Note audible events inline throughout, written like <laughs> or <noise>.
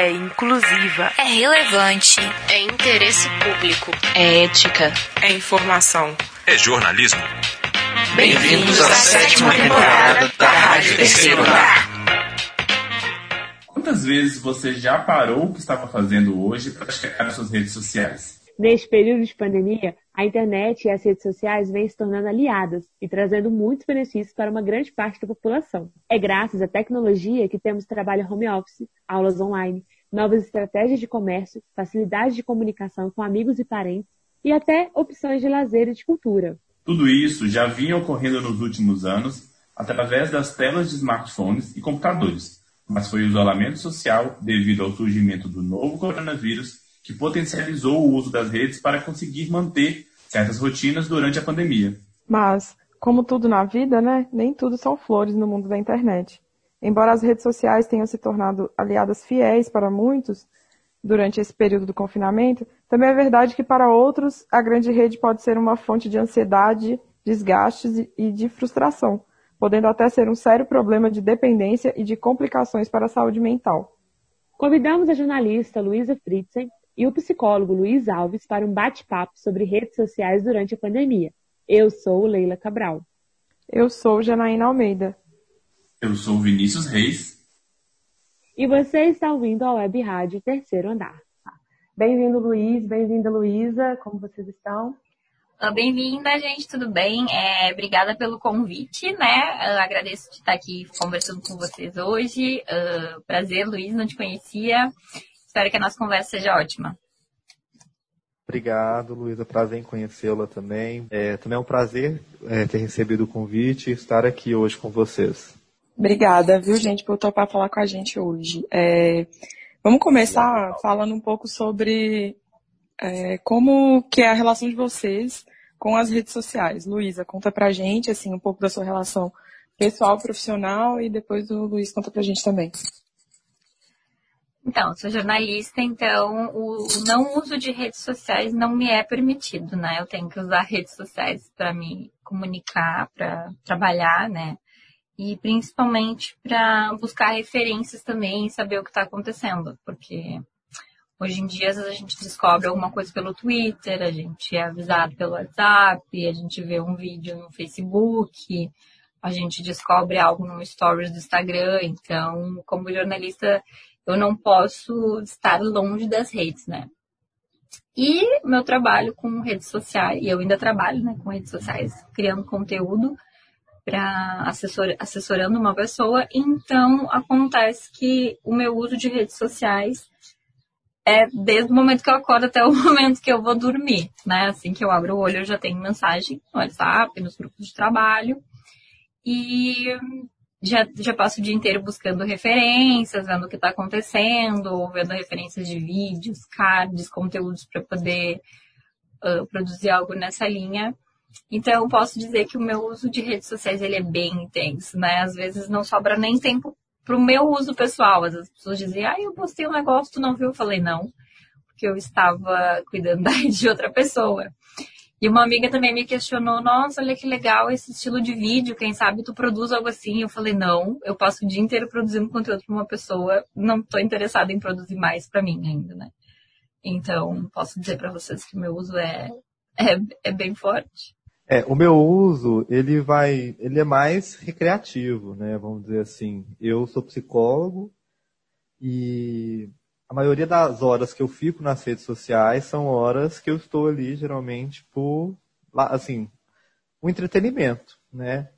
É inclusiva. É relevante. É interesse público. É ética. É informação. É jornalismo. Bem-vindos à sétima temporada da Rádio Terceiro Andar. Quantas vezes você já parou o que estava fazendo hoje para checar nas suas redes sociais? Neste período de pandemia, a internet e as redes sociais vêm se tornando aliadas e trazendo muitos benefícios para uma grande parte da população. É graças à tecnologia que temos trabalho home office, aulas online, novas estratégias de comércio, facilidade de comunicação com amigos e parentes e até opções de lazer e de cultura. Tudo isso já vinha ocorrendo nos últimos anos através das telas de smartphones e computadores, mas foi o isolamento social devido ao surgimento do novo coronavírus que potencializou o uso das redes para conseguir manter certas rotinas durante a pandemia. Mas, como tudo na vida, né, nem tudo são flores no mundo da internet. Embora as redes sociais tenham se tornado aliadas fiéis para muitos durante esse período do confinamento, também é verdade que para outros a grande rede pode ser uma fonte de ansiedade, desgastes e de frustração, podendo até ser um sério problema de dependência e de complicações para a saúde mental. Convidamos a jornalista Luísa Fritzen e o psicólogo Luiz Alves para um bate-papo sobre redes sociais durante a pandemia. Eu sou Leila Cabral. Eu sou Janaína Almeida. Eu sou Vinícius Reis. E você está ouvindo a Web Rádio Terceiro Andar. Bem-vindo, Luiz. Bem-vinda, Luísa. Como vocês estão? Bem-vinda, gente. Tudo bem? É, obrigada pelo convite, né? Uh, agradeço de estar aqui conversando com vocês hoje. Uh, prazer, Luiz, não te conhecia. Espero que a nossa conversa seja ótima. Obrigado, Luísa. Prazer em conhecê-la também. É, também é um prazer é, ter recebido o convite e estar aqui hoje com vocês. Obrigada, viu, gente, por topar falar com a gente hoje. É, vamos começar falando um pouco sobre é, como que é a relação de vocês com as redes sociais. Luísa, conta pra gente, assim, um pouco da sua relação pessoal, profissional e depois o Luiz conta pra gente também. Então, sou jornalista, então o não uso de redes sociais não me é permitido, né? Eu tenho que usar redes sociais para me comunicar, para trabalhar, né? E principalmente para buscar referências também saber o que está acontecendo, porque hoje em dia a gente descobre alguma coisa pelo Twitter, a gente é avisado pelo WhatsApp, a gente vê um vídeo no Facebook, a gente descobre algo no Stories do Instagram. Então, como jornalista, eu não posso estar longe das redes, né? E meu trabalho com redes sociais, e eu ainda trabalho né, com redes sociais, criando conteúdo para assessor, assessorando uma pessoa. Então, acontece que o meu uso de redes sociais é desde o momento que eu acordo até o <laughs> momento que eu vou dormir, né? Assim que eu abro o olho, eu já tenho mensagem no WhatsApp, nos grupos de trabalho. E já, já passo o dia inteiro buscando referências, vendo o que está acontecendo, vendo referências de vídeos, cards, conteúdos para poder uh, produzir algo nessa linha. Então, eu posso dizer que o meu uso de redes sociais ele é bem intenso, né? Às vezes não sobra nem tempo para o meu uso pessoal. Às vezes as pessoas dizem, ah, eu postei um negócio, tu não viu? Eu falei, não, porque eu estava cuidando <laughs> de outra pessoa. E uma amiga também me questionou, nossa, olha que legal esse estilo de vídeo, quem sabe tu produz algo assim? Eu falei, não, eu passo o dia inteiro produzindo conteúdo para uma pessoa, não estou interessada em produzir mais para mim ainda, né? Então, posso dizer para vocês que meu uso é, é, é bem forte. É, o meu uso, ele vai, ele é mais recreativo, né? Vamos dizer assim. Eu sou psicólogo e a maioria das horas que eu fico nas redes sociais são horas que eu estou ali geralmente por, assim, um entretenimento, né?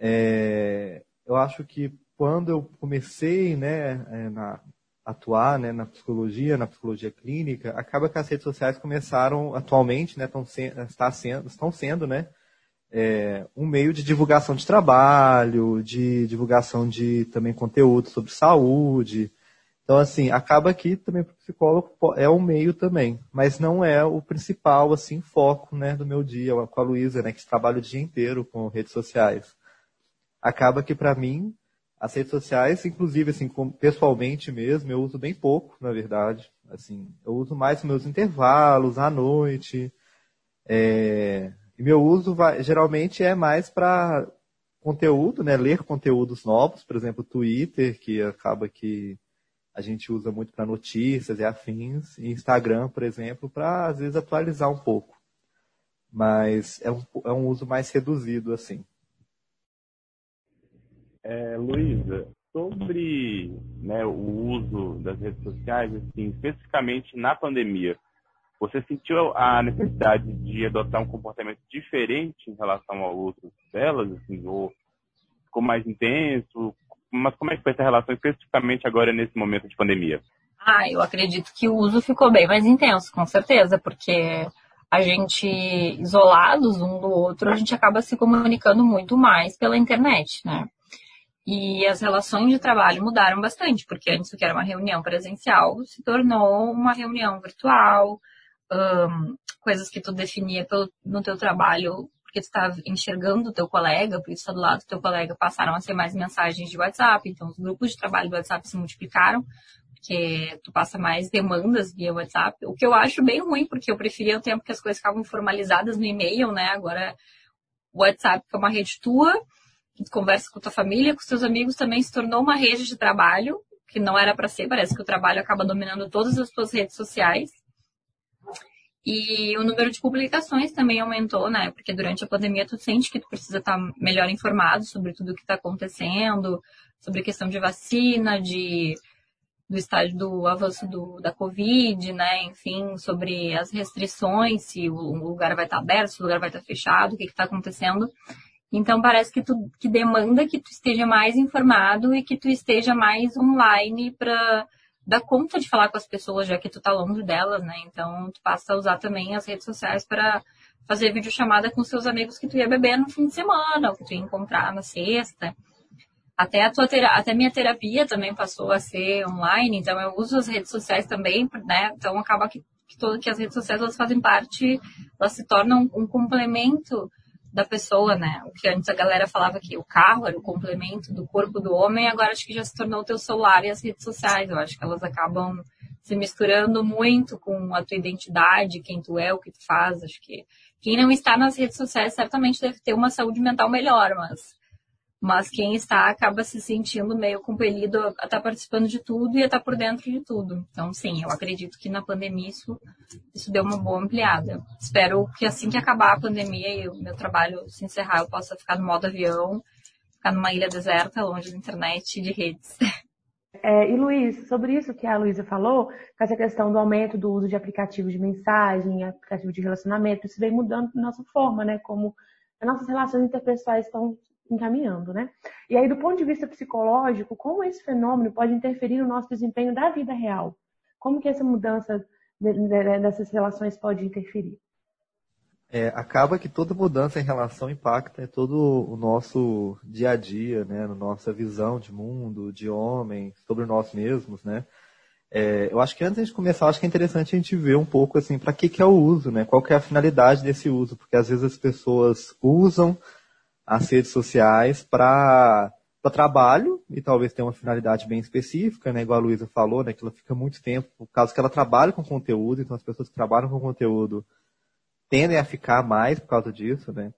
É, eu acho que quando eu comecei, né, é, na, atuar, né, na psicologia, na psicologia clínica, acaba que as redes sociais começaram atualmente, né, estão sendo, estão sendo, né, é, um meio de divulgação de trabalho, de divulgação de também conteúdo sobre saúde, então, assim, acaba que também para o psicólogo é um meio também, mas não é o principal, assim, foco, né, do meu dia, com a Luísa, né, que trabalha o dia inteiro com redes sociais. Acaba que para mim, as redes sociais, inclusive, assim, pessoalmente mesmo, eu uso bem pouco, na verdade. Assim, eu uso mais meus intervalos, à noite. É... E meu uso vai, geralmente é mais para conteúdo, né, ler conteúdos novos, por exemplo, Twitter, que acaba que a gente usa muito para notícias e afins, e Instagram, por exemplo, para às vezes atualizar um pouco. Mas é um, é um uso mais reduzido, assim. É, Luísa, sobre né, o uso das redes sociais, assim, especificamente na pandemia, você sentiu a necessidade de adotar um comportamento diferente em relação ao uso delas, assim, ou ficou mais intenso? Mas como é que foi essa relação especificamente agora nesse momento de pandemia? Ah, eu acredito que o uso ficou bem mais intenso, com certeza, porque a gente, isolados um do outro, a gente acaba se comunicando muito mais pela internet, né? E as relações de trabalho mudaram bastante, porque antes o que era uma reunião presencial se tornou uma reunião virtual, um, coisas que tu definia pelo, no teu trabalho, porque tu estava enxergando o teu colega, por isso do lado do teu colega passaram a ser mais mensagens de WhatsApp, então os grupos de trabalho do WhatsApp se multiplicaram, porque tu passa mais demandas via WhatsApp, o que eu acho bem ruim, porque eu preferia o tempo que as coisas ficavam formalizadas no e-mail, né? Agora o WhatsApp que é uma rede tua, que tu conversa com tua família, com seus amigos, também se tornou uma rede de trabalho, que não era para ser, parece que o trabalho acaba dominando todas as tuas redes sociais. E o número de publicações também aumentou, né? Porque durante a pandemia tu sente que tu precisa estar melhor informado sobre tudo o que está acontecendo, sobre questão de vacina, de do estágio do avanço do, da Covid, né? Enfim, sobre as restrições, se o lugar vai estar aberto, se o lugar vai estar fechado, o que está acontecendo. Então parece que tu que demanda que tu esteja mais informado e que tu esteja mais online para dar conta de falar com as pessoas, já que tu tá longe delas, né? Então, tu passa a usar também as redes sociais para fazer videochamada com seus amigos que tu ia beber no fim de semana, ou que tu ia encontrar na sexta. Até a tua terapia, até minha terapia também passou a ser online, então eu uso as redes sociais também, né? Então acaba que, que, todo, que as redes sociais elas fazem parte, elas se tornam um complemento da pessoa, né? O que antes a galera falava que o carro era o complemento do corpo do homem, agora acho que já se tornou o teu celular e as redes sociais. Eu acho que elas acabam se misturando muito com a tua identidade, quem tu é, o que tu faz. Acho que quem não está nas redes sociais certamente deve ter uma saúde mental melhor, mas mas quem está acaba se sentindo meio compelido a estar tá participando de tudo e a estar tá por dentro de tudo. Então, sim, eu acredito que na pandemia isso, isso deu uma boa ampliada. Espero que assim que acabar a pandemia e o meu trabalho se encerrar, eu possa ficar no modo avião, ficar numa ilha deserta, longe da internet e de redes. É, e Luiz, sobre isso que a Luísa falou, com essa questão do aumento do uso de aplicativos de mensagem, aplicativo de relacionamento, isso vem mudando nossa forma, né? Como as nossas relações interpessoais estão encaminhando, né? E aí, do ponto de vista psicológico, como esse fenômeno pode interferir no nosso desempenho da vida real? Como que essa mudança dessas relações pode interferir? É, acaba que toda mudança em relação impacta em todo o nosso dia a dia, né, na nossa visão de mundo, de homem, sobre nós mesmos, né? É, eu acho que antes de começar, acho que é interessante a gente ver um pouco assim, para que, que é o uso, né? Qual que é a finalidade desse uso? Porque às vezes as pessoas usam as redes sociais para trabalho, e talvez tenha uma finalidade bem específica, né? Igual a Luísa falou, né? Que ela fica muito tempo, por causa que ela trabalha com conteúdo, então as pessoas que trabalham com conteúdo tendem a ficar mais por causa disso, né?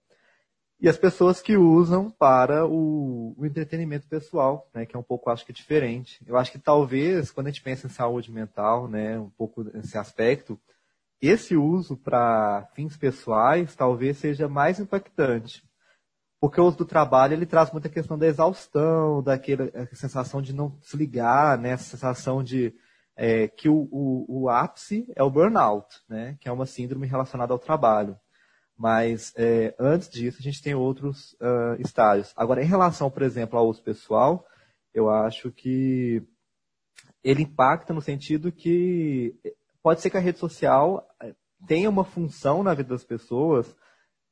E as pessoas que usam para o, o, entretenimento pessoal, né, que é um pouco, acho que, diferente. Eu acho que talvez, quando a gente pensa em saúde mental, né, um pouco nesse aspecto, esse uso para fins pessoais talvez seja mais impactante porque o uso do trabalho ele traz muita questão da exaustão, daquela sensação de não desligar, né? Essa sensação de é, que o, o, o, ápice é o burnout, né? Que é uma síndrome relacionada ao trabalho. Mas é, antes disso a gente tem outros uh, estágios. Agora, em relação, por exemplo, ao uso pessoal, eu acho que ele impacta no sentido que pode ser que a rede social é, tenha uma função na vida das pessoas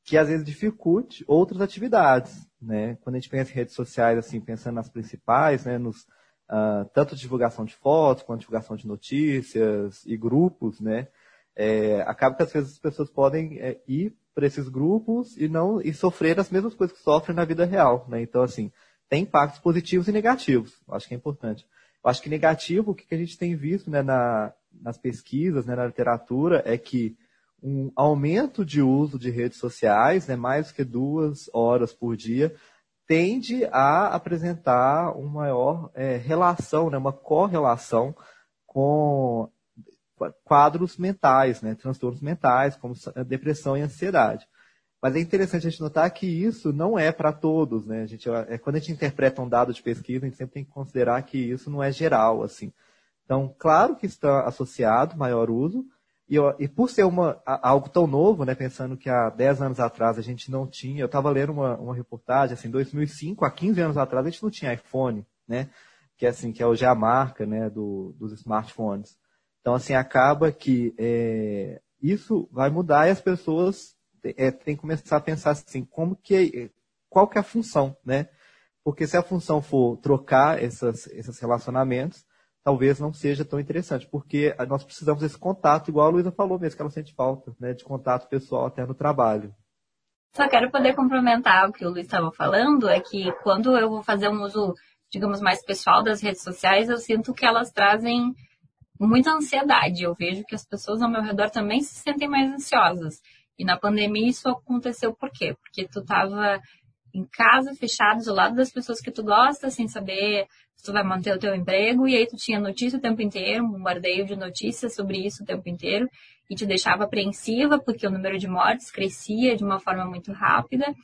que às vezes dificulte outras atividades, né? Quando a gente pensa em redes sociais, assim, pensando nas principais, né, nos uh, tanto divulgação de fotos quanto divulgação de notícias e grupos, né? É, acaba que às vezes as pessoas podem é, ir para esses grupos e não e sofrer as mesmas coisas que sofrem na vida real, né? Então assim tem impactos positivos e negativos. Acho que é importante. Eu acho que negativo, o que a gente tem visto né, na, nas pesquisas, né, na literatura, é que um aumento de uso de redes sociais, né, mais que duas horas por dia, tende a apresentar uma maior é, relação, né, uma correlação com quadros mentais, né, transtornos mentais, como depressão e ansiedade. Mas é interessante a gente notar que isso não é para todos, né? A gente, é, quando a gente interpreta um dado de pesquisa, a gente sempre tem que considerar que isso não é geral, assim. Então, claro que está associado maior uso, e, e por ser uma, algo tão novo, né, pensando que há 10 anos atrás a gente não tinha, eu estava lendo uma, uma reportagem, assim, 2005, há 15 anos atrás a gente não tinha iPhone, né, que é assim, que é hoje a marca, né, do, dos smartphones. Então, assim, acaba que é, isso vai mudar e as pessoas é, têm que começar a pensar assim, como que, qual que é a função, né? Porque se a função for trocar essas, esses relacionamentos, talvez não seja tão interessante, porque nós precisamos desse contato, igual a Luísa falou mesmo, que ela sente falta, né, de contato pessoal até no trabalho. Só quero poder complementar o que o Luiz estava falando, é que quando eu vou fazer um uso, digamos, mais pessoal das redes sociais, eu sinto que elas trazem muita ansiedade. Eu vejo que as pessoas ao meu redor também se sentem mais ansiosas. E na pandemia isso aconteceu por quê? Porque tu estava em casa, fechado, isolado das pessoas que tu gosta, sem saber tu vai manter o teu emprego, e aí tu tinha notícia o tempo inteiro, um bombardeio de notícias sobre isso o tempo inteiro, e te deixava apreensiva, porque o número de mortes crescia de uma forma muito rápida,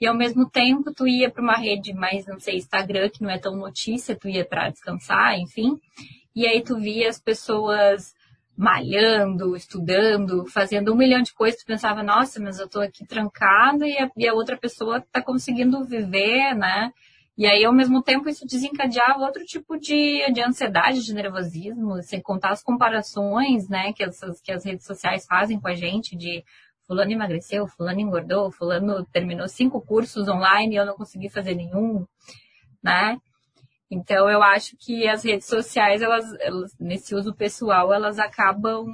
e ao mesmo tempo tu ia para uma rede mais, não sei, Instagram, que não é tão notícia, tu ia para descansar, enfim, e aí tu via as pessoas malhando, estudando, fazendo um milhão de coisas, tu pensava, nossa, mas eu tô aqui trancada e a, e a outra pessoa tá conseguindo viver, né? E aí, ao mesmo tempo, isso desencadeava outro tipo de, de ansiedade, de nervosismo, sem contar as comparações, né, que, essas, que as redes sociais fazem com a gente, de fulano emagreceu, fulano engordou, fulano terminou cinco cursos online e eu não consegui fazer nenhum, né? Então, eu acho que as redes sociais, elas, elas, nesse uso pessoal, elas acabam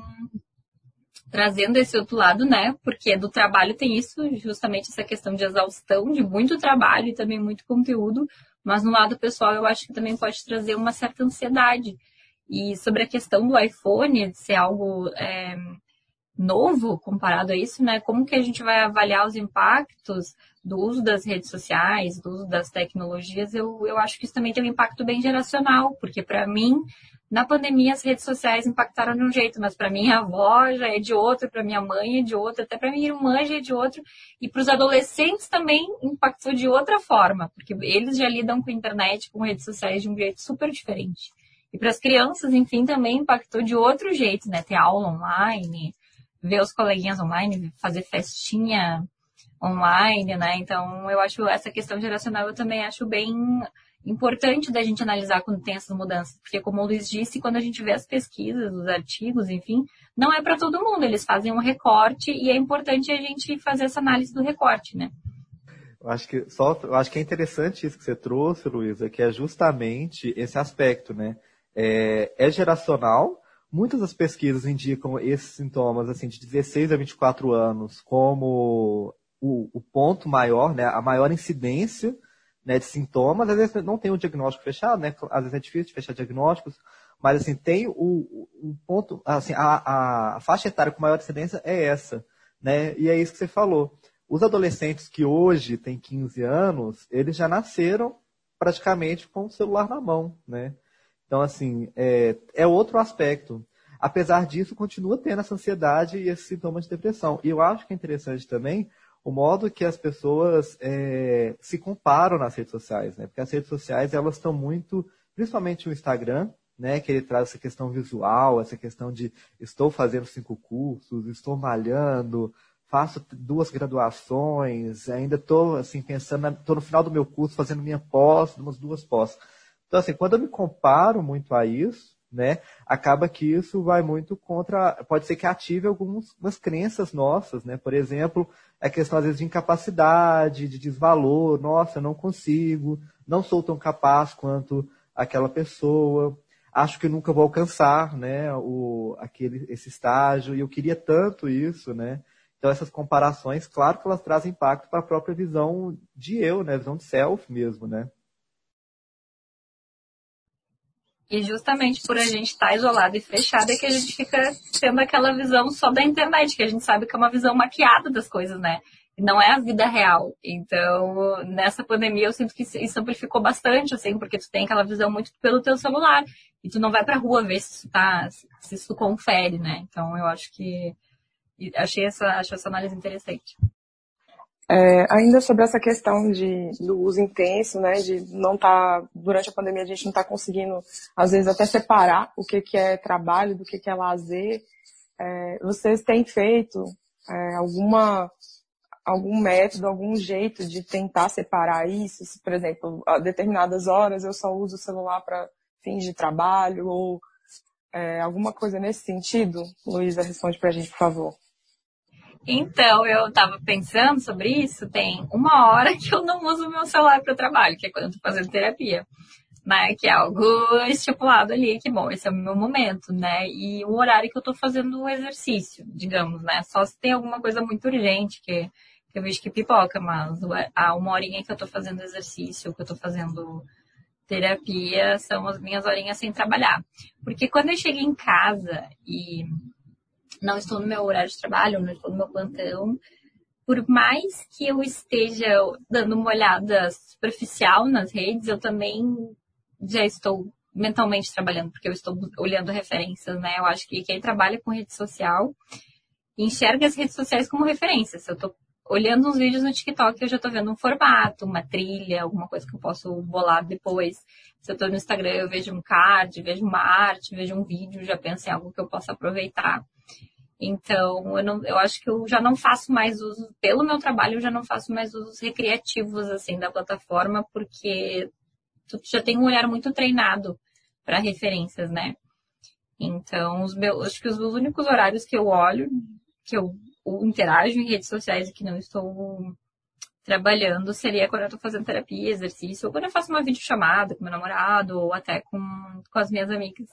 trazendo esse outro lado, né? Porque do trabalho tem isso, justamente essa questão de exaustão, de muito trabalho e também muito conteúdo, mas no lado pessoal eu acho que também pode trazer uma certa ansiedade. E sobre a questão do iPhone, ser algo é, novo comparado a isso, né? Como que a gente vai avaliar os impactos do uso das redes sociais, do uso das tecnologias? Eu, eu acho que isso também tem um impacto bem geracional, porque para mim, na pandemia, as redes sociais impactaram de um jeito, mas para minha avó já é de outro, para minha mãe é de outro, até para minha irmã já é de outro, e para os adolescentes também impactou de outra forma, porque eles já lidam com a internet, com redes sociais de um jeito super diferente. E para as crianças, enfim, também impactou de outro jeito, né? Ter aula online, ver os coleguinhas online, fazer festinha online, né? Então, eu acho essa questão geracional eu também acho bem importante da gente analisar quando tem essas mudanças, porque como o Luiz disse, quando a gente vê as pesquisas, os artigos, enfim, não é para todo mundo, eles fazem um recorte e é importante a gente fazer essa análise do recorte, né? Eu acho que só, acho que é interessante isso que você trouxe, Luísa, que é justamente esse aspecto, né? É, é geracional, Muitas das pesquisas indicam esses sintomas assim de 16 a 24 anos como o, o ponto maior, né, a maior incidência né, de sintomas. Às vezes não tem o diagnóstico fechado, né, às vezes é difícil de fechar diagnósticos, mas assim tem o, o ponto, assim, a, a faixa etária com maior incidência é essa, né, e é isso que você falou. Os adolescentes que hoje têm 15 anos, eles já nasceram praticamente com o celular na mão, né? Então, assim, é, é outro aspecto. Apesar disso, continua tendo essa ansiedade e esses sintomas de depressão. E eu acho que é interessante também o modo que as pessoas é, se comparam nas redes sociais, né? Porque as redes sociais, elas estão muito, principalmente o Instagram, né? Que ele traz essa questão visual, essa questão de estou fazendo cinco cursos, estou malhando, faço duas graduações, ainda estou assim pensando, estou no final do meu curso fazendo minha pós, umas duas pós. Então, assim, quando eu me comparo muito a isso, né, acaba que isso vai muito contra, pode ser que ative algumas crenças nossas, né, por exemplo, a questão às vezes de incapacidade, de desvalor, nossa, eu não consigo, não sou tão capaz quanto aquela pessoa, acho que nunca vou alcançar, né, o, aquele, esse estágio, e eu queria tanto isso, né, então essas comparações, claro que elas trazem impacto para a própria visão de eu, né, visão de self mesmo, né. E justamente por a gente estar tá isolado e fechado é que a gente fica tendo aquela visão só da internet, que a gente sabe que é uma visão maquiada das coisas, né? não é a vida real. Então, nessa pandemia eu sinto que isso amplificou bastante, assim, porque tu tem aquela visão muito pelo teu celular. E tu não vai pra rua ver se isso tá, se isso confere, né? Então eu acho que achei essa, achei essa análise interessante. É, ainda sobre essa questão de, do uso intenso, né, de não tá, durante a pandemia a gente não está conseguindo, às vezes, até separar o que, que é trabalho do que, que é lazer. É, vocês têm feito é, alguma, algum método, algum jeito de tentar separar isso? Se, por exemplo, a determinadas horas eu só uso o celular para fins de trabalho ou é, alguma coisa nesse sentido? Luísa, responde para a gente, por favor. Então, eu estava pensando sobre isso, tem uma hora que eu não uso o meu celular para trabalho, que é quando eu estou fazendo terapia, né? Que é algo estipulado ali, que bom, esse é o meu momento, né? E o horário que eu estou fazendo o exercício, digamos, né? Só se tem alguma coisa muito urgente que, que eu vejo que pipoca, mas a uma horinha que eu estou fazendo exercício, que eu estou fazendo terapia, são as minhas horinhas sem trabalhar. Porque quando eu cheguei em casa e não estou no meu horário de trabalho, não estou no meu plantão, por mais que eu esteja dando uma olhada superficial nas redes, eu também já estou mentalmente trabalhando, porque eu estou olhando referências, né? Eu acho que quem trabalha com rede social enxerga as redes sociais como referências. Se eu estou olhando uns vídeos no TikTok, eu já estou vendo um formato, uma trilha, alguma coisa que eu posso bolar depois. Se eu estou no Instagram, eu vejo um card, vejo uma arte, vejo um vídeo, já penso em algo que eu possa aproveitar. Então, eu, não, eu acho que eu já não faço mais uso, pelo meu trabalho, eu já não faço mais usos recreativos, assim, da plataforma, porque tu já tem um olhar muito treinado para referências, né? Então, os meus, acho que os únicos horários que eu olho, que eu interajo em redes sociais e que não estou trabalhando seria quando eu estou fazendo terapia, exercício, ou quando eu faço uma videochamada com meu namorado, ou até com, com as minhas amigas.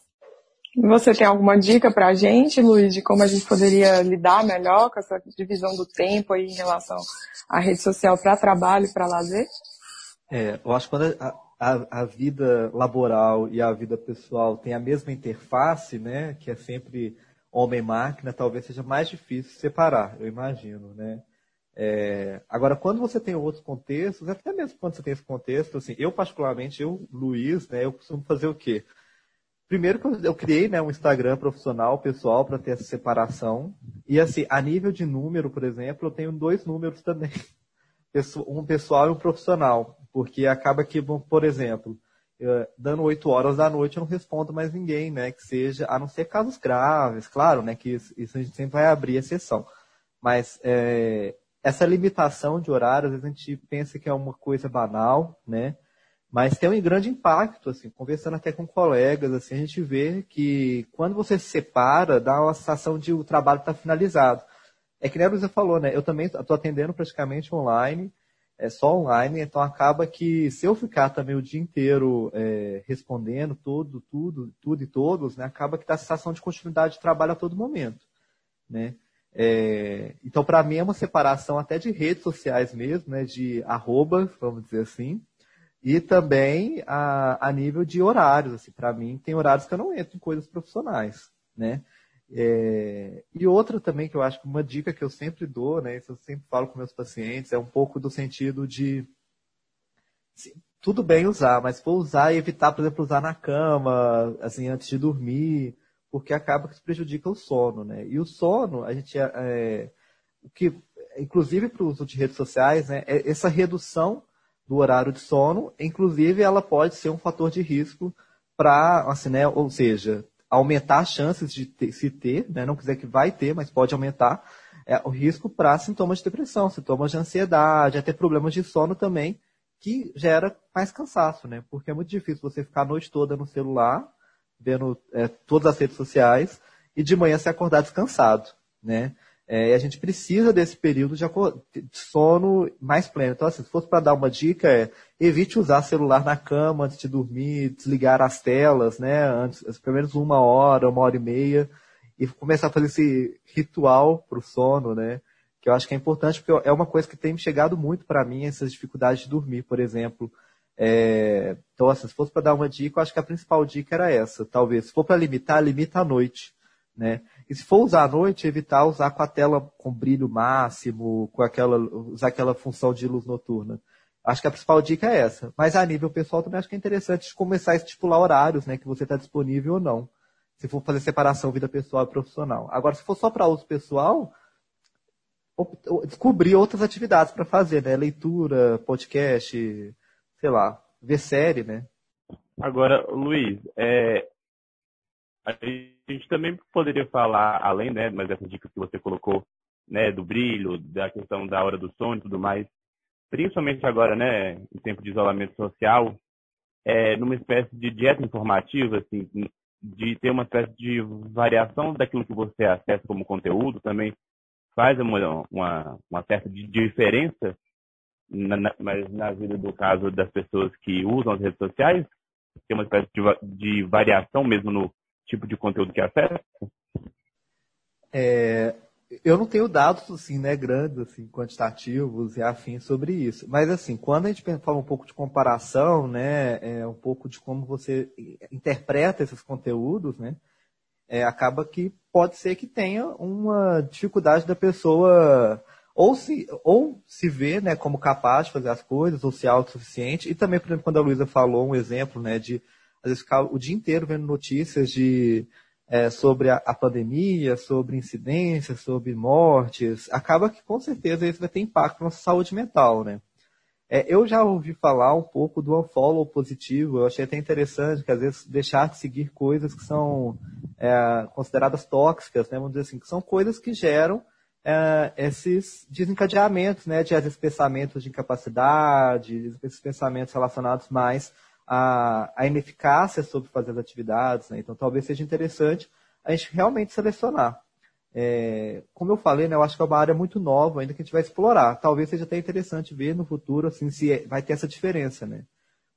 Você tem alguma dica para a gente, Luiz, de como a gente poderia lidar melhor com essa divisão do tempo aí em relação à rede social para trabalho e para lazer? É, eu acho que quando a, a, a, vida laboral e a vida pessoal tem a mesma interface, né, que é sempre homem-máquina, talvez seja mais difícil separar, eu imagino, né? É, agora, quando você tem outros contextos, até mesmo quando você tem esse contexto, assim, eu particularmente, eu, Luiz, né, eu costumo fazer o quê? Primeiro que eu, criei né, um Instagram profissional, pessoal, para ter essa separação. E assim, a nível de número, por exemplo, eu tenho dois números também. <laughs> Um pessoal e um profissional. Porque acaba que, por exemplo, dando 8 horas da noite eu não respondo mais ninguém, né? Que seja, a não ser casos graves, claro, né? Que isso, isso a gente sempre vai abrir exceção. Mas é, essa limitação de horário, às vezes a gente pensa que é uma coisa banal, né? Mas tem um grande impacto, assim, conversando até com colegas, assim, a gente vê que quando você se separa, dá uma sensação de o trabalho estar tá finalizado. É que nem a Luísa falou, né? Eu também estou atendendo praticamente online, é só online, então acaba que se eu ficar também o dia inteiro é, respondendo tudo, tudo, tudo e todos, né? Acaba que dá a sensação de continuidade de trabalho a todo momento, né? É, então, para mim, é uma separação até de redes sociais mesmo, né? De arroba, vamos dizer assim, e também a, a nível de horários. Assim, para mim, tem horários que eu não entro em coisas profissionais, né? É, e outra também que eu acho que uma dica que eu sempre dou, né? Isso eu sempre falo com meus pacientes, é um pouco do sentido de assim, tudo bem usar, mas for usar e evitar, por exemplo, usar na cama, assim, antes de dormir, porque acaba que prejudica o sono, né? E o sono, a gente é, é o que, inclusive para o uso de redes sociais, né? É essa redução do horário de sono, inclusive ela pode ser um fator de risco para, assim, né, ou seja, aumentar as chances de ter, se ter, né, não quiser que vai ter, mas pode aumentar é, o risco para sintomas de depressão, sintomas de ansiedade, até problemas de sono também, que gera mais cansaço, né? Porque é muito difícil você ficar a noite toda no celular, vendo é, todas as redes sociais, e de manhã se acordar descansado, né? É, e a gente precisa desse período de, sono mais pleno. Então, assim, se fosse para dar uma dica, é evite usar celular na cama antes de dormir, desligar as telas, né? Antes, pelo menos uma hora, uma hora e meia, e começar a fazer esse ritual para o sono, né? Que eu acho que é importante, porque é uma coisa que tem chegado muito para mim, essas dificuldades de dormir, por exemplo. É, então, assim, se fosse para dar uma dica, eu acho que a principal dica era essa, talvez. Se for para limitar, limita à noite né? E se for usar à noite, evitar usar com a tela com brilho máximo, com aquela, usar aquela função de luz noturna. Acho que a principal dica é essa. Mas a nível pessoal também acho que é interessante começar a estipular horários, né? Que você está disponível ou não. Se for fazer separação vida pessoal e profissional. Agora, se for só para uso pessoal, descobrir outras atividades para fazer, né? Leitura, podcast, sei lá, ver série, né? Agora, Luiz, é, a gente também poderia falar, além né, mas dessas dicas que você colocou, né, do brilho, da questão da hora do sono e tudo mais, principalmente agora, né, em tempo de isolamento social, é, numa espécie de dieta informativa, assim, de ter uma espécie de variação daquilo que você acessa como conteúdo, também faz uma, uma, uma certa diferença, na, na, mas na vida do caso das pessoas que usam as redes sociais, tem uma espécie de, de variação mesmo no tipo de conteúdo que acessa? É, eu não tenho dados assim, né, grandes, assim, quantitativos e afins sobre isso. Mas assim, quando a gente fala um pouco de comparação, né, é um pouco de como você interpreta esses conteúdos, né, é, acaba que pode ser que tenha uma dificuldade da pessoa ou se, ou se ver né, como capaz de fazer as coisas, ou se autossuficiente. E também, por exemplo, quando a Luísa falou um exemplo né, de às vezes ficar o dia inteiro vendo notícias de, é, sobre a, a, pandemia, sobre incidências, sobre mortes, acaba que com certeza isso vai ter impacto na nossa saúde mental, né? É, eu já ouvi falar um pouco do unfollow positivo, eu achei até interessante que às vezes deixar de seguir coisas que são é, consideradas tóxicas, né? Vamos dizer assim, que são coisas que geram é, esses desencadeamentos, né? De às vezes pensamentos de incapacidade, esses pensamentos relacionados mais a, a ineficácia sobre fazer as atividades. Né? Então, talvez seja interessante a gente realmente selecionar. É, como eu falei, né, eu acho que é uma área muito nova ainda que a gente vai explorar. Talvez seja até interessante ver no futuro assim, se é, vai ter essa diferença, né?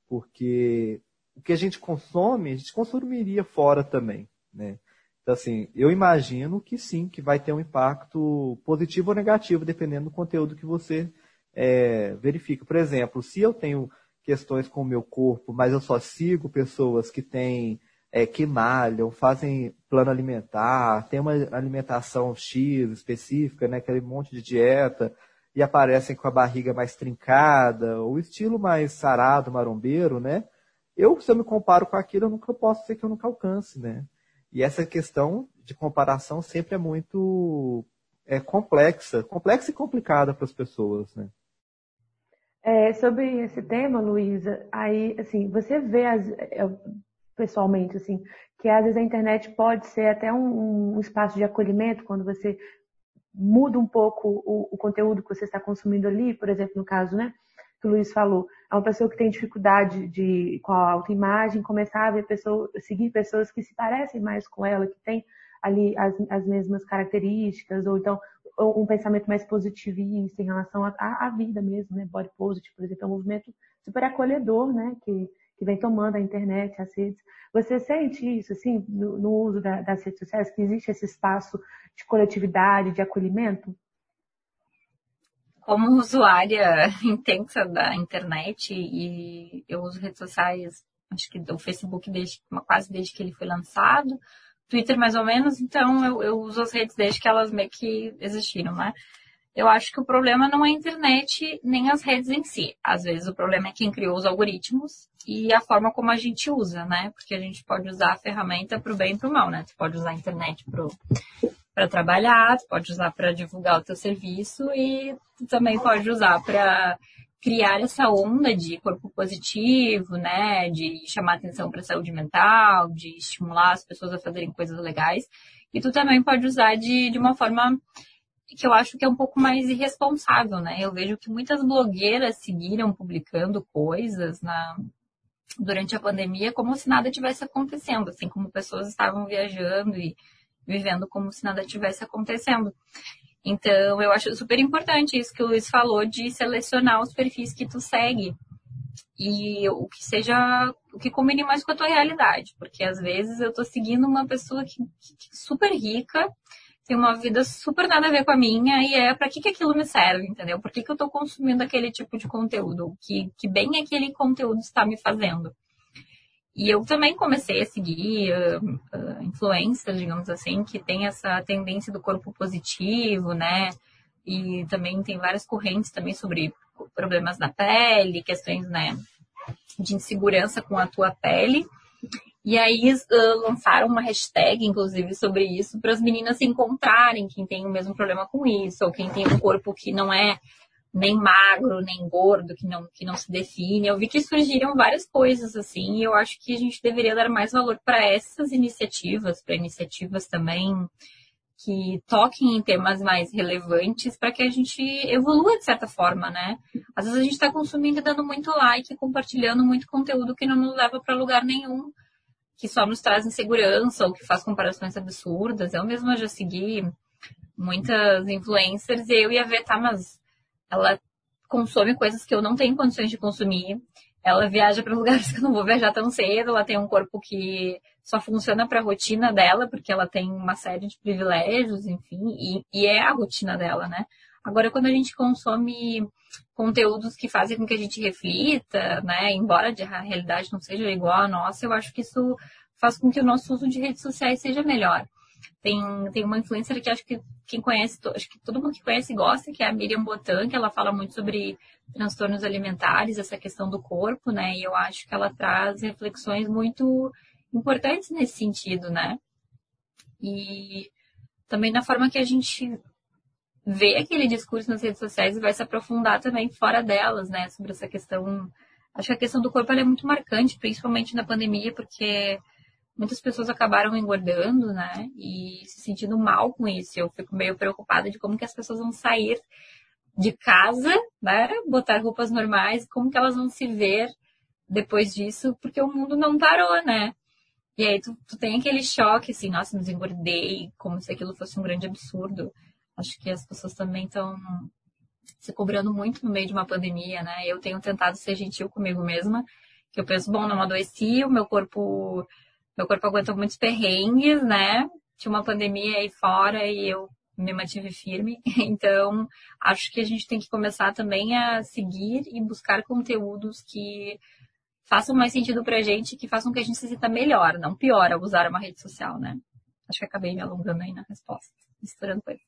Porque o que a gente consome, a gente consumiria fora também, né? Então, assim, eu imagino que sim, que vai ter um impacto positivo ou negativo, dependendo do conteúdo que você é, verifica. Por exemplo, se eu tenho questões com o meu corpo, mas eu só sigo pessoas que têm, é, que malham, fazem plano alimentar, tem uma alimentação X específica, né, aquele monte de dieta, e aparecem com a barriga mais trincada, o estilo mais sarado, marombeiro, né? Eu, se eu me comparo com aquilo, eu nunca posso dizer que eu nunca alcance, né? E essa questão de comparação sempre é muito é, complexa, complexa e complicada para as pessoas, né? É, sobre esse tema, Luísa, aí, assim, você vê as, é, pessoalmente, assim, que às vezes a internet pode ser até um, um espaço de acolhimento quando você muda um pouco o, o, conteúdo que você está consumindo ali, por exemplo, no caso, né, que o Luiz falou, é uma pessoa que tem dificuldade de, com a autoimagem, começar a ver pessoa, seguir pessoas que se parecem mais com ela, que têm ali as, as mesmas características, ou então um pensamento mais positivista em relação à, vida mesmo, né? Body positive, por exemplo, é um movimento super acolhedor, né? Que, que vem tomando a internet, as redes. Você sente isso, assim, no, no uso da, das redes sociais, que existe esse espaço de coletividade, de acolhimento? Como usuária <laughs> intensa da internet e eu uso redes sociais, acho que o Facebook desde, quase desde que ele foi lançado, Twitter mais ou menos, então eu, eu uso as redes desde que elas meio que existiram, né? Eu acho que o problema não é a internet nem as redes em si. Às vezes o problema é quem criou os algoritmos e a forma como a gente usa, né? Porque a gente pode usar a ferramenta para o bem e para o mal, né? Você pode usar a internet para trabalhar, você pode usar para divulgar o teu serviço e também pode usar para criar essa onda de corpo positivo, né, de chamar atenção para a saúde mental, de estimular as pessoas a fazerem coisas legais. E tu também pode usar de, de uma forma que eu acho que é um pouco mais irresponsável, né? Eu vejo que muitas blogueiras seguiram publicando coisas na, durante a pandemia como se nada tivesse acontecendo, assim como pessoas estavam viajando e vivendo como se nada tivesse acontecendo. Então, eu acho super importante isso que o Luiz falou de selecionar os perfis que tu segue e o que seja, o que combine mais com a tua realidade, porque às vezes eu tô seguindo uma pessoa que, que, que super rica, tem uma vida super nada a ver com a minha e é para que que aquilo me serve, entendeu? Por que que eu tô consumindo aquele tipo de conteúdo? Que, que bem aquele conteúdo está me fazendo? E eu também comecei a seguir uh, uh, influencers, digamos assim, que tem essa tendência do corpo positivo, né? E também tem várias correntes também sobre problemas na pele, questões, né, de insegurança com a tua pele. E aí uh, lançaram uma hashtag, inclusive, sobre isso, para as meninas se encontrarem, quem tem o mesmo problema com isso, ou quem tem um corpo que não é nem magro, nem gordo, que não, que não se define. Eu vi que surgiram várias coisas assim, e eu acho que a gente deveria dar mais valor para essas iniciativas, para iniciativas também que toquem em temas mais relevantes para que a gente evolua de certa forma, né? Às vezes a gente está consumindo e dando muito like, compartilhando muito conteúdo que não nos leva para lugar nenhum, que só nos traz insegurança ou que faz comparações absurdas. Eu mesma já segui muitas influencers e eu ia ver, tá, mas ela consome coisas que eu não tenho condições de consumir. Ela viaja para <laughs> lugares que eu não vou viajar tão cedo. Ela tem um corpo que só funciona para a rotina dela, porque ela tem uma série de privilégios, enfim, e, e é a rotina dela, né? Agora, quando a gente consome conteúdos que fazem com que a gente reflita, né, embora a realidade não seja igual à nossa, eu acho que isso faz com que o nosso uso de redes sociais seja melhor. Tem, tem uma influencer que acho que quem conhece, acho que todo mundo que conhece gosta, que é a Miriam Botan, que ela fala muito sobre transtornos alimentares, essa questão do corpo, né? E eu acho que ela traz reflexões muito importantes nesse sentido, né? E também na forma que a gente vê aquele discurso nas redes sociais e vai se aprofundar também fora delas, né? Sobre essa questão. Acho que a questão do corpo é muito marcante, principalmente na pandemia, porque muitas pessoas acabaram engordando, né? E se sentindo mal com isso. Eu fico meio preocupada de como que as pessoas vão sair de casa, né? Botar roupas normais, como que elas vão se ver depois disso, porque o mundo não parou, né? E aí tu, tu tem aquele choque, assim, nossa, me engordei, como se aquilo fosse um grande absurdo. Acho que as pessoas também estão se cobrando muito no meio de uma pandemia, né? Eu tenho tentado ser gentil comigo mesma, que eu penso, bom, não adoeci, o meu corpo meu corpo aguentou muitos perrengues, né? Tinha uma pandemia aí fora e eu me mantive firme. <laughs> Então, acho que a gente tem que começar também a seguir e buscar conteúdos que façam mais sentido pra gente, que façam que a gente se sinta melhor, não pior ao usar uma rede social, né? Acho que acabei me alongando aí na resposta, misturando coisas.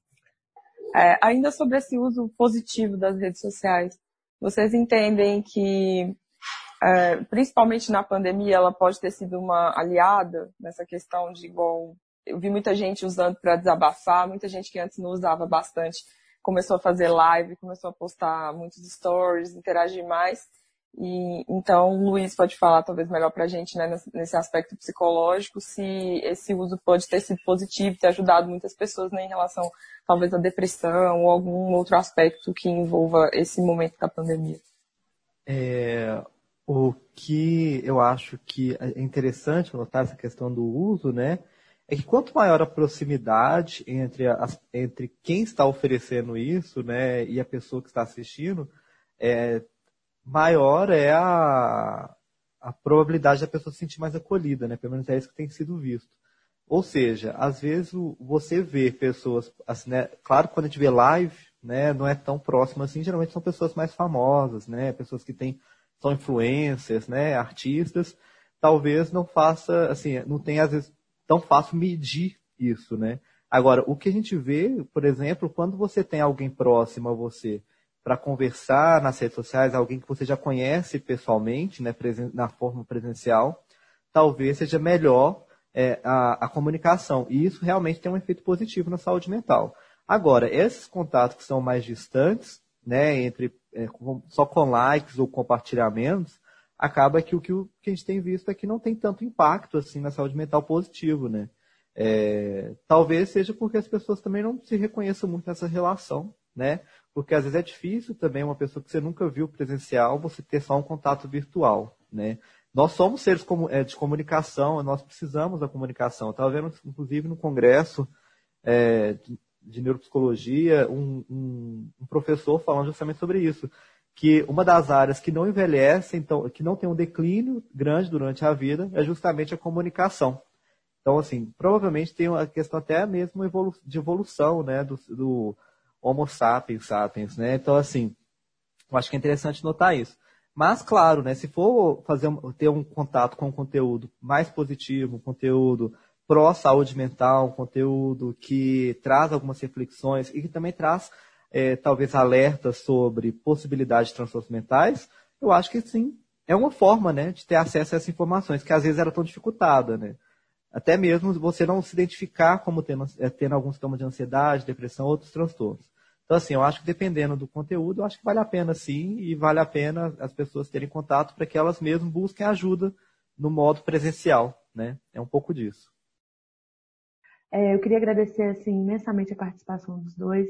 É, ainda sobre esse uso positivo das redes sociais, vocês entendem que é, principalmente na pandemia, ela pode ter sido uma aliada nessa questão de igual. Eu vi muita gente usando para desabafar, muita gente que antes não usava bastante começou a fazer live, começou a postar muitos stories, interagir mais. E então, o Luiz pode falar talvez melhor para a gente né, nesse aspecto psicológico, se esse uso pode ter sido positivo, ter ajudado muitas pessoas né, em relação talvez à depressão ou algum outro aspecto que envolva esse momento da pandemia. É, o que eu acho que é interessante notar essa questão do uso, né? É que quanto maior a proximidade entre, as, entre quem está oferecendo isso, né, e a pessoa que está assistindo, é, maior é a, a probabilidade da pessoa se sentir mais acolhida, né? Pelo menos é isso que tem sido visto. Ou seja, às vezes você vê pessoas, assim, né? Claro quando a gente vê live, né, não é tão próximo assim, geralmente são pessoas mais famosas, né? Pessoas que têm são influencers, né, artistas, talvez não faça, assim, não tenha às vezes tão fácil medir isso, né? Agora, o que a gente vê, por exemplo, quando você tem alguém próximo a você para conversar nas redes sociais, alguém que você já conhece pessoalmente, né, na forma presencial, talvez seja melhor é, a, a comunicação. E isso realmente tem um efeito positivo na saúde mental. Agora, esses contatos que são mais distantes, né, entre é, só com likes ou compartilhamentos, acaba que o que, o que a gente tem visto é que não tem tanto impacto assim na saúde mental positivo, né? É, talvez seja porque as pessoas também não se reconheçam muito nessa relação, né? Porque às vezes é difícil também uma pessoa que você nunca viu presencial, você ter só um contato virtual, né? Nós somos seres é, de comunicação, nós precisamos da comunicação. estava vendo, inclusive, no congresso é, de neuropsicologia, um, um, um, professor falando justamente sobre isso, que uma das áreas que não envelhece, então, que não tem um declínio grande durante a vida, é justamente a comunicação. Então, assim, provavelmente tem uma questão até mesmo de evolução, né, do, do Homo sapiens sapiens, né? Então, assim, eu acho que é interessante notar isso. Mas, claro, né, se for fazer, ter um contato com um conteúdo mais positivo, um conteúdo pró-saúde mental, um conteúdo que traz algumas reflexões e que também traz, é, talvez, alertas sobre possibilidades de transtornos mentais, eu acho que sim, é uma forma né, de ter acesso a essas informações, que às vezes era tão dificultada. Né? Até mesmo você não se identificar como tendo, é, tendo algum sintoma de ansiedade, depressão, outros transtornos. Então, assim, eu acho que dependendo do conteúdo, eu acho que vale a pena sim, e vale a pena as pessoas terem contato para que elas mesmas busquem ajuda no modo presencial, né? É um pouco disso. É, eu queria agradecer, assim, imensamente a participação dos dois.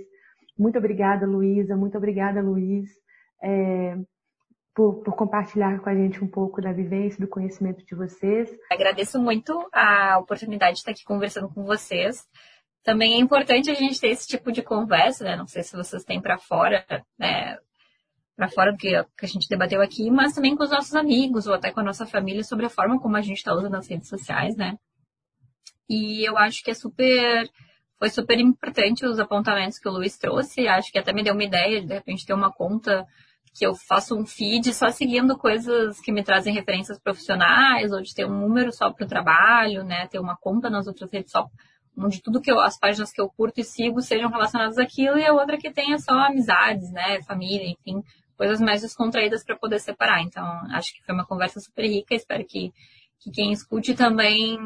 Muito obrigada, Luísa. Muito obrigada, Luiz, é, por, por compartilhar com a gente um pouco da vivência, do conhecimento de vocês. Agradeço muito a oportunidade de estar aqui conversando com vocês. Também é importante a gente ter esse tipo de conversa, né? Não sei se vocês têm para fora, né? Para fora do que, a gente debateu aqui, mas também com os nossos amigos ou até com a nossa família sobre a forma como a gente está usando as redes sociais, né? E eu acho que é super. Foi super importante os apontamentos que o Luiz trouxe. Acho que até me deu uma ideia de, de repente, ter uma conta que eu faço um feed só seguindo coisas que me trazem referências profissionais, ou de ter um número só para o trabalho, né? Ter uma conta nas outras redes só onde tudo que eu, as páginas que eu curto e sigo sejam relacionadas àquilo, e a outra que tenha só amizades, né, família, enfim, coisas mais descontraídas para poder separar. Então, acho que foi uma conversa super rica, espero que, que quem escute também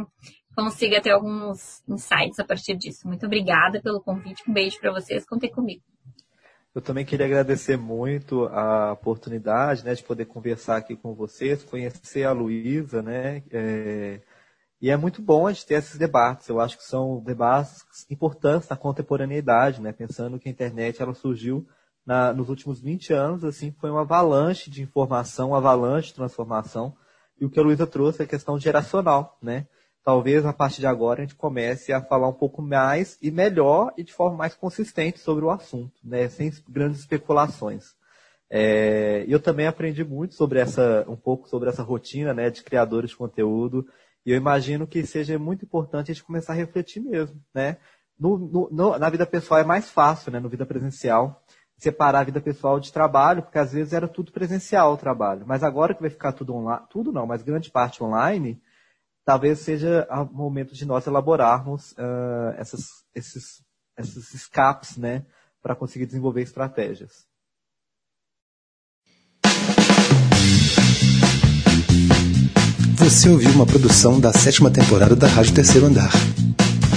consiga ter alguns insights a partir disso. Muito obrigada pelo convite, um beijo para vocês, contem comigo. Eu também queria agradecer muito a oportunidade né, de poder conversar aqui com vocês, conhecer a Luísa, né? É e é muito bom a gente ter esses debates. Eu acho que são debates importantes na contemporaneidade, né? Pensando que a internet ela surgiu na, nos últimos 20 anos, assim, foi uma avalanche de informação, uma avalanche de transformação. E o que a Luísa trouxe é a questão geracional, né? Talvez a partir de agora a gente comece a falar um pouco mais e melhor e de forma mais consistente sobre o assunto, né? Sem grandes especulações. É, eu também aprendi muito sobre essa, um pouco sobre essa rotina, né, de criadores de conteúdo e eu imagino que seja muito importante a gente começar a refletir mesmo, né? No, no, no, na vida pessoal é mais fácil, né? No vida presencial, separar a vida pessoal de trabalho, porque às vezes era tudo presencial o trabalho. Mas agora que vai ficar tudo online, tudo não, mas grande parte online, talvez seja o momento de nós elaborarmos uh, essas, esses, esses escapes, né? Para conseguir desenvolver estratégias. Você ouviu uma produção da sétima temporada da Rádio Terceiro Andar.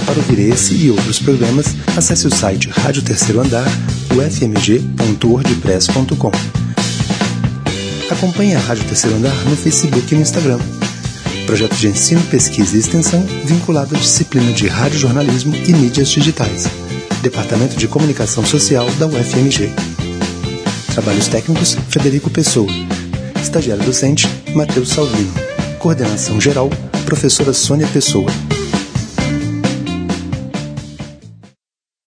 Para ouvir esse e outros programas, acesse o site Rádio Terceiro Andar, ufmg.wordpress.com. Acompanhe a Rádio Terceiro Andar no Facebook e no Instagram. Projeto de ensino, pesquisa e extensão vinculado à disciplina de radiojornalismo e mídias digitais. Departamento de Comunicação Social da UFMG. Trabalhos técnicos, Federico Pessoa. Estagiário docente, Matheus Salvino. Coordenação geral, professora Sônia Pessoa.